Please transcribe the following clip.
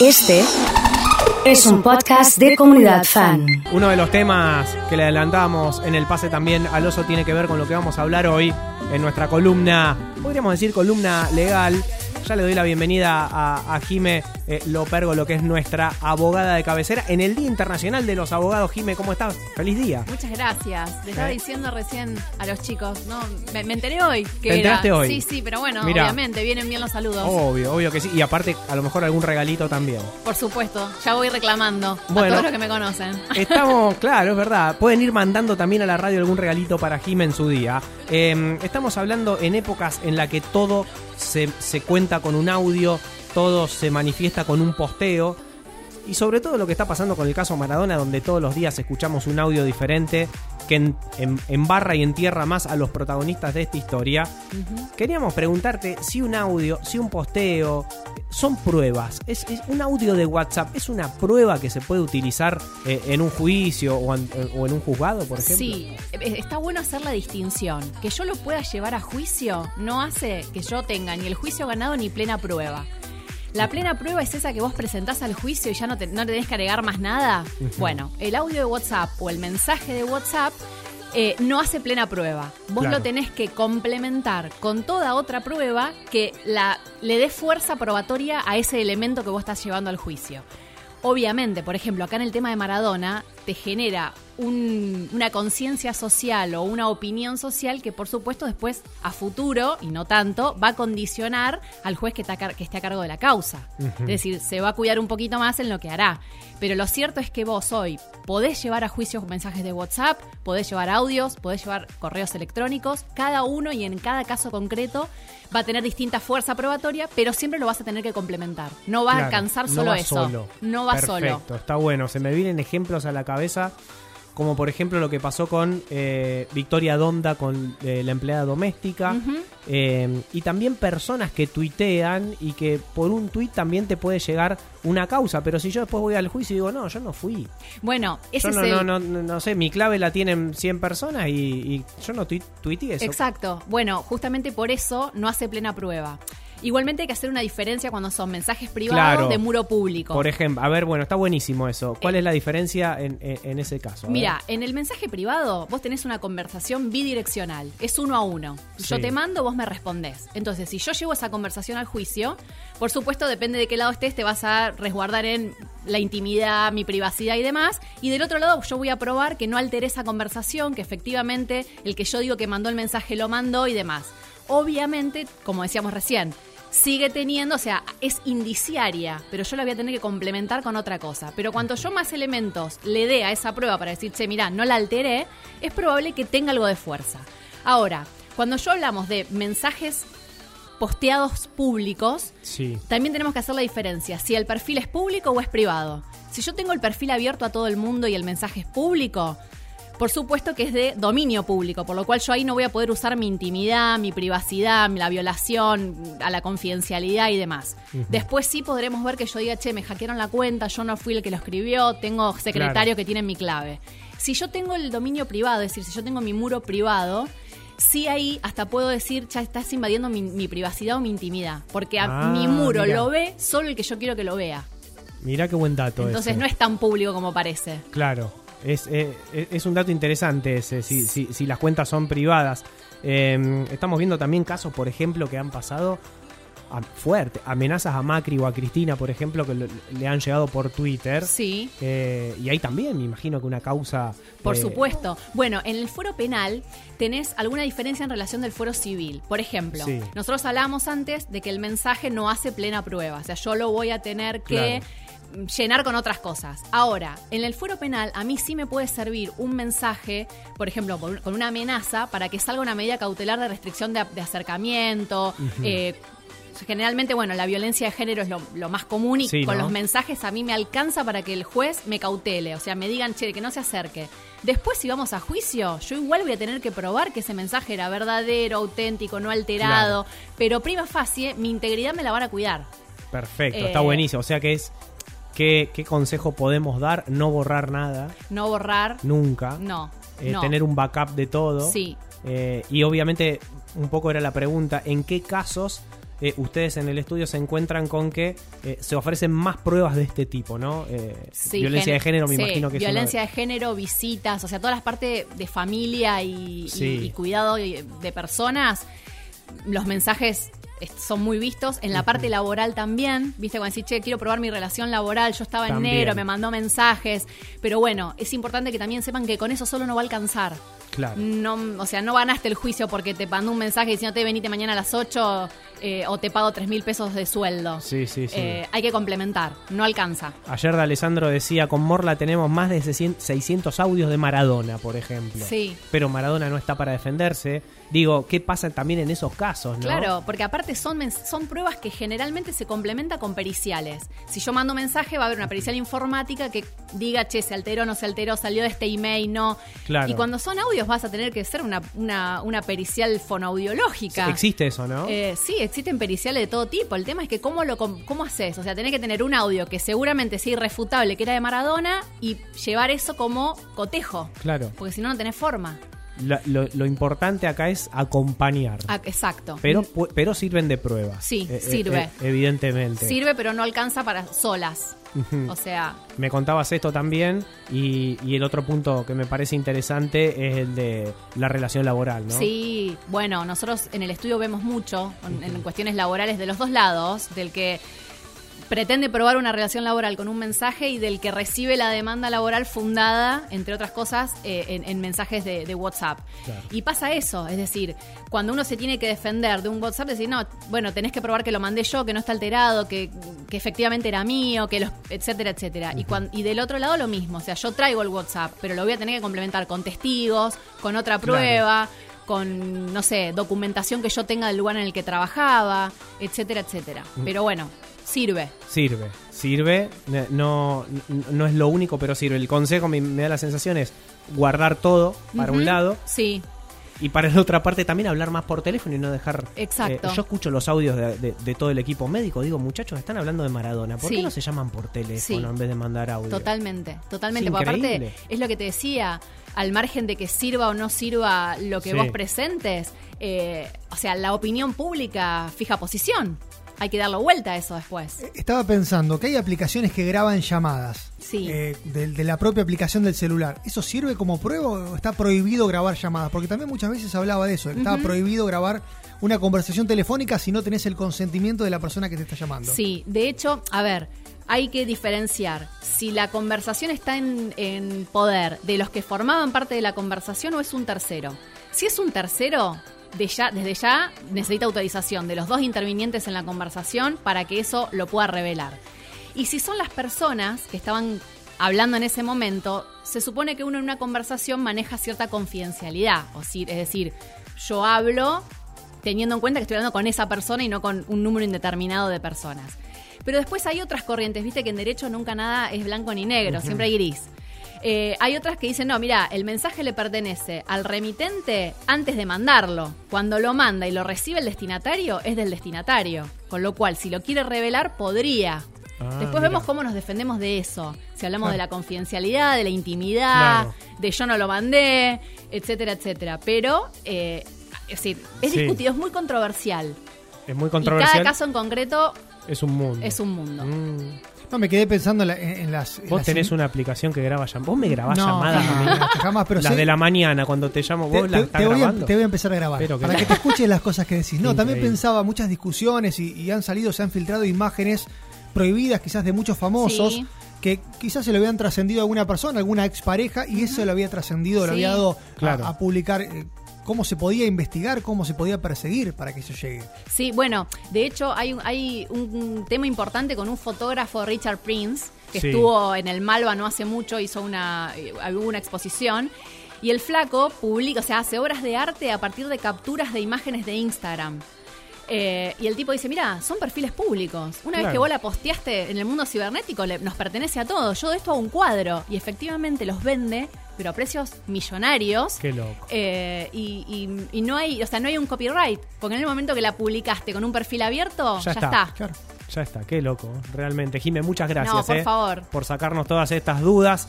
Este es un podcast de comunidad fan. Uno de los temas que le adelantamos en el pase también al oso tiene que ver con lo que vamos a hablar hoy en nuestra columna, podríamos decir columna legal. Ya le doy la bienvenida a, a Jime eh, Lopergo, lo que es nuestra abogada de cabecera en el Día Internacional de los Abogados. Jime, ¿cómo estás? Feliz día. Muchas gracias. Le estaba ¿Eh? diciendo recién a los chicos, no, me, me enteré hoy que ¿Te enteraste era. hoy? Sí, sí, pero bueno, Mirá. obviamente vienen bien los saludos. Obvio, obvio que sí. Y aparte, a lo mejor algún regalito también. Por supuesto, ya voy reclamando Bueno. a todos los que me conocen. Estamos, claro, es verdad. Pueden ir mandando también a la radio algún regalito para Jime en su día. Eh, estamos hablando en épocas en la que todo se, se cuenta con un audio, todo se manifiesta con un posteo. Y sobre todo lo que está pasando con el caso Maradona, donde todos los días escuchamos un audio diferente que en, en- embarra y entierra más a los protagonistas de esta historia. Queríamos preguntarte si un audio, si un posteo, son pruebas. Es, es un audio de WhatsApp, ¿es una prueba que se puede utilizar eh, en un juicio o en, o en un juzgado, por ejemplo? Sí, eh, está bueno hacer la distinción. Que yo lo pueda llevar a juicio no hace que yo tenga ni el juicio ganado ni plena prueba. La plena prueba es esa que vos presentás al juicio y ya no, te, no tenés que agregar más nada. Bueno, el audio de WhatsApp o el mensaje de WhatsApp eh, no hace plena prueba. Vos Claro. lo tenés que complementar con toda otra prueba que la, le dé fuerza probatoria a ese elemento que vos estás llevando al juicio. Obviamente, por ejemplo, acá en el tema de Maradona, te genera un- una conciencia social o una opinión social que, por supuesto, después, a futuro, y no tanto, va a condicionar al juez que, está que esté a cargo de la causa. Es decir, se va a cuidar un poquito más en lo que hará. Pero lo cierto es que vos hoy podés llevar a juicio mensajes de WhatsApp, podés llevar audios, podés llevar correos electrónicos, cada uno y en cada caso concreto va a tener distinta fuerza probatoria, pero siempre lo vas a tener que complementar. No va a alcanzar no solo va eso. solo. No va solo. Perfecto, está bueno. Se me vienen ejemplos a la cabeza, como por ejemplo lo que pasó con eh, Victoria Donda, con eh, la empleada doméstica, eh, y también personas que tuitean y que por un tuit también te puede llegar una causa, pero si yo después voy al juicio y digo, no, yo no fui. Bueno, ese Yo no, es el... no, no, no, no sé, mi clave la tienen 100 personas y, y yo no tuit- tuiteé eso. Exacto. Bueno, justamente por eso no hace plena prueba. Igualmente hay que hacer una diferencia cuando son mensajes privados Claro. de muro público. Por ejemplo, a ver, bueno, está buenísimo eso. ¿Cuál es la diferencia en, en- en ese caso? A ver. Mira, en el mensaje privado vos tenés una conversación bidireccional, es uno a uno. Yo te mando, vos me respondés. Entonces, si yo llevo esa conversación al juicio, por supuesto, depende de qué lado estés, te vas a resguardar en la intimidad, mi privacidad y demás. Y del otro lado, yo voy a probar que no alteré esa conversación, que efectivamente el que yo digo que mandó el mensaje lo mandó y demás. Obviamente, como decíamos recién, sigue teniendo, o sea, es indiciaria, pero yo la voy a tener que complementar con otra cosa. Pero cuanto yo más elementos le dé a esa prueba para decir, che, mirá, no la alteré, es probable que tenga algo de fuerza. Ahora, cuando yo hablamos de mensajes posteados públicos, Sí. también tenemos que hacer la diferencia, si el perfil es público o es privado. Si yo tengo el perfil abierto a todo el mundo y el mensaje es público, por supuesto que es de dominio público, por lo cual yo ahí no voy a poder usar mi intimidad, mi privacidad, la violación a la confidencialidad y demás. Después sí podremos ver que yo diga, che, me hackearon la cuenta, yo no fui el que lo escribió, tengo secretarios Claro. que tienen mi clave. Si yo tengo el dominio privado, es decir, si yo tengo mi muro privado, sí ahí hasta puedo decir, ya estás invadiendo mi, mi privacidad o mi intimidad, porque a Ah, mi muro mira. lo ve solo el que yo quiero que lo vea. Mirá qué buen dato Entonces ese. no es tan público como parece. Claro, es, eh, es un dato interesante ese, si, si, si las cuentas son privadas. Eh, estamos viendo también casos, por ejemplo, que han pasado a- fuerte, amenazas a Macri o a Cristina, por ejemplo, que le, le han llegado por Twitter. Sí. Eh, y ahí también me imagino que una causa... Por eh, supuesto. Bueno, en el fuero penal tenés alguna diferencia en relación del fuero civil. Por ejemplo, Sí. nosotros hablábamos antes de que el mensaje no hace plena prueba. O sea, yo lo voy a tener que llenar con otras cosas. Ahora, en el fuero penal a mí sí me puede servir un mensaje, por ejemplo, con una amenaza para que salga una medida cautelar de restricción de, de acercamiento. eh, Generalmente, bueno, la violencia de género es lo, lo más común y Sí, con ¿no? los mensajes a mí me alcanza para que el juez me cautele, o sea, me digan, che, que no se acerque. Después, si vamos a juicio, yo igual voy a tener que probar que ese mensaje era verdadero, auténtico, no alterado, pero prima facie, mi integridad me la van a cuidar. Perfecto, Eh, está buenísimo. O sea que es... ¿qué, ¿Qué consejo podemos dar? No borrar nada, No borrar, nunca. no. Eh, no. Tener un backup de todo. Sí. Eh, y obviamente, un poco era la pregunta, ¿en qué casos eh, ustedes en el estudio se encuentran con que eh, se ofrecen más pruebas de este tipo, ¿no? Eh, Sí, violencia de género, me sí, imagino que es una Violencia de- género, visitas, o sea, todas las partes de familia y, y- Sí. y cuidado de personas, los mensajes son muy vistos. En la parte laboral también, viste, cuando decís, che, quiero probar mi relación laboral, yo estaba en También. enero, me mandó mensajes. Pero bueno, es importante que también sepan que con eso solo no va a alcanzar. Claro. No, o sea, no ganaste el juicio porque te mandó un mensaje diciéndote venite mañana a las 8 eh, o te pago 3 mil pesos de sueldo. Sí, sí, sí. Eh, hay que complementar, no alcanza. Ayer de Alessandro decía, con Morla tenemos más de 600 audios de Maradona, por ejemplo. Sí. Pero Maradona no está para defenderse. Digo, ¿qué pasa también en esos casos, no? Claro, porque aparte son, son pruebas que generalmente se complementan con periciales. Si yo mando un mensaje, va a haber una pericial informática que diga, che, se alteró, no se alteró, salió de este email, no. Claro. Y cuando son audios vas a tener que hacer una, una, una pericial fonoaudiológica. Existe eso, ¿no? Eh, sí, existen periciales de todo tipo. El tema es que cómo lo cómo haces. O sea, tenés que tener un audio que seguramente sea irrefutable, que era de Maradona, y llevar eso como cotejo. Claro. Porque si no, no tenés forma. Lo, lo importante acá es acompañar. Ah, exacto. Pero, pero sirven de pruebas. Sí, Eh, eh, sirve. eh, evidentemente. Sirve, pero no alcanza para solas. O sea, Me contabas esto también y, y el otro punto que me parece interesante es el de la relación laboral, ¿no? sí, bueno, nosotros en el estudio vemos mucho en, en cuestiones laborales de los dos lados, del que pretende probar una relación laboral con un mensaje y del que recibe la demanda laboral fundada, entre otras cosas, eh, en, en mensajes de, de WhatsApp. Claro. Y pasa eso, es decir, cuando uno se tiene que defender de un WhatsApp, decir, no, bueno, tenés que probar que lo mandé yo, que no está alterado, que, que efectivamente era mío, que los, etcétera, etcétera. y, y del otro lado lo mismo, o sea, yo traigo el WhatsApp, pero lo voy a tener que complementar con testigos, con otra Claro. prueba, con, no sé, documentación que yo tenga del lugar en el que trabajaba, etcétera, etcétera. Mm. Pero bueno, sirve. Sirve, sirve. No, no es lo único, pero sirve. El consejo me, me da la sensación es guardar todo para un lado Sí, y para la otra parte también hablar más por teléfono y no dejar... Exacto. eh, yo escucho los audios de, de- de todo el equipo médico, digo, muchachos, están hablando de Maradona. ¿Por Sí. qué no se llaman por teléfono Sí. en vez de mandar audio? Totalmente, totalmente. Es Porque aparte, es lo que te decía, al margen de que sirva o no sirva lo que Sí. vos presentes, eh, o sea, la opinión pública fija posición. Hay que darle vuelta a eso después. Estaba pensando que hay aplicaciones que graban llamadas Sí. eh, de, de la propia aplicación del celular. ¿Eso sirve como prueba o está prohibido grabar llamadas? Porque también muchas veces hablaba de eso. Estaba prohibido grabar una conversación telefónica si no tenés el consentimiento de la persona que te está llamando. Sí, de hecho, a ver, hay que diferenciar si la conversación está en, en poder de los que formaban parte de la conversación o es un tercero. Si es un tercero, de ya, desde ya necesita autorización de los dos intervinientes en la conversación para que eso lo pueda revelar. Y si son las personas que estaban hablando en ese momento, se supone que uno en una conversación maneja cierta confidencialidad. O si, es decir, yo hablo teniendo en cuenta que estoy hablando con esa persona y no con un número indeterminado de personas. Pero después hay otras corrientes, viste que en derecho nunca nada es blanco ni negro, siempre hay gris. Eh, hay otras que dicen, no, mira, el mensaje le pertenece al remitente antes de mandarlo. Cuando lo manda y lo recibe el destinatario, es del destinatario. Con lo cual, si lo quiere revelar, podría. Ah, Después mira. vemos cómo nos defendemos de eso. Si hablamos de la confidencialidad, de la intimidad, Claro. de yo no lo mandé, etcétera, etcétera. Pero, eh, es decir, es Sí. discutido, es muy controversial. Es muy Y controversial. cada caso en concreto Es un mundo. es un mundo. Mm. No, me quedé pensando en, la- en- las. en Vos las tenés una aplicación que graba llamadas. Vos me grabás No, llamadas a mí. jamás, pero las sé- de la mañana cuando te llamo. Te, ¿Vos las te- estás te voy a, grabando? te voy a empezar a grabar Pero que para no. que te escuches las cosas que decís. No, también pensaba muchas discusiones y, y han salido, se han filtrado imágenes prohibidas quizás de muchos famosos Sí. que quizás se lo habían trascendido a alguna persona, alguna expareja y eso lo había trascendido, lo había dado a, publicar eh, cómo se podía investigar, cómo se podía perseguir para que eso llegue. Sí, bueno, de hecho hay, un- hay un, tema importante con un fotógrafo, Richard Prince, que Sí. estuvo en el Malva no hace mucho, hizo una, eh, hubo una exposición. Y el flaco publica, o sea, hace obras de arte a partir de capturas de imágenes de Instagram. Eh, y el tipo dice, mira, son perfiles públicos. Una vez que vos la posteaste en el mundo cibernético, le- nos pertenece a todos. Yo de esto hago un cuadro. Y efectivamente los vende, pero a precios millonarios. Qué loco. Eh, y, y- y no hay, o sea, no hay un copyright, porque en el momento que la publicaste con un perfil abierto, Ya ya, está. está. Claro. Ya está, qué loco. Realmente. Jimé, muchas gracias. No, por eh, favor. Por sacarnos todas estas dudas.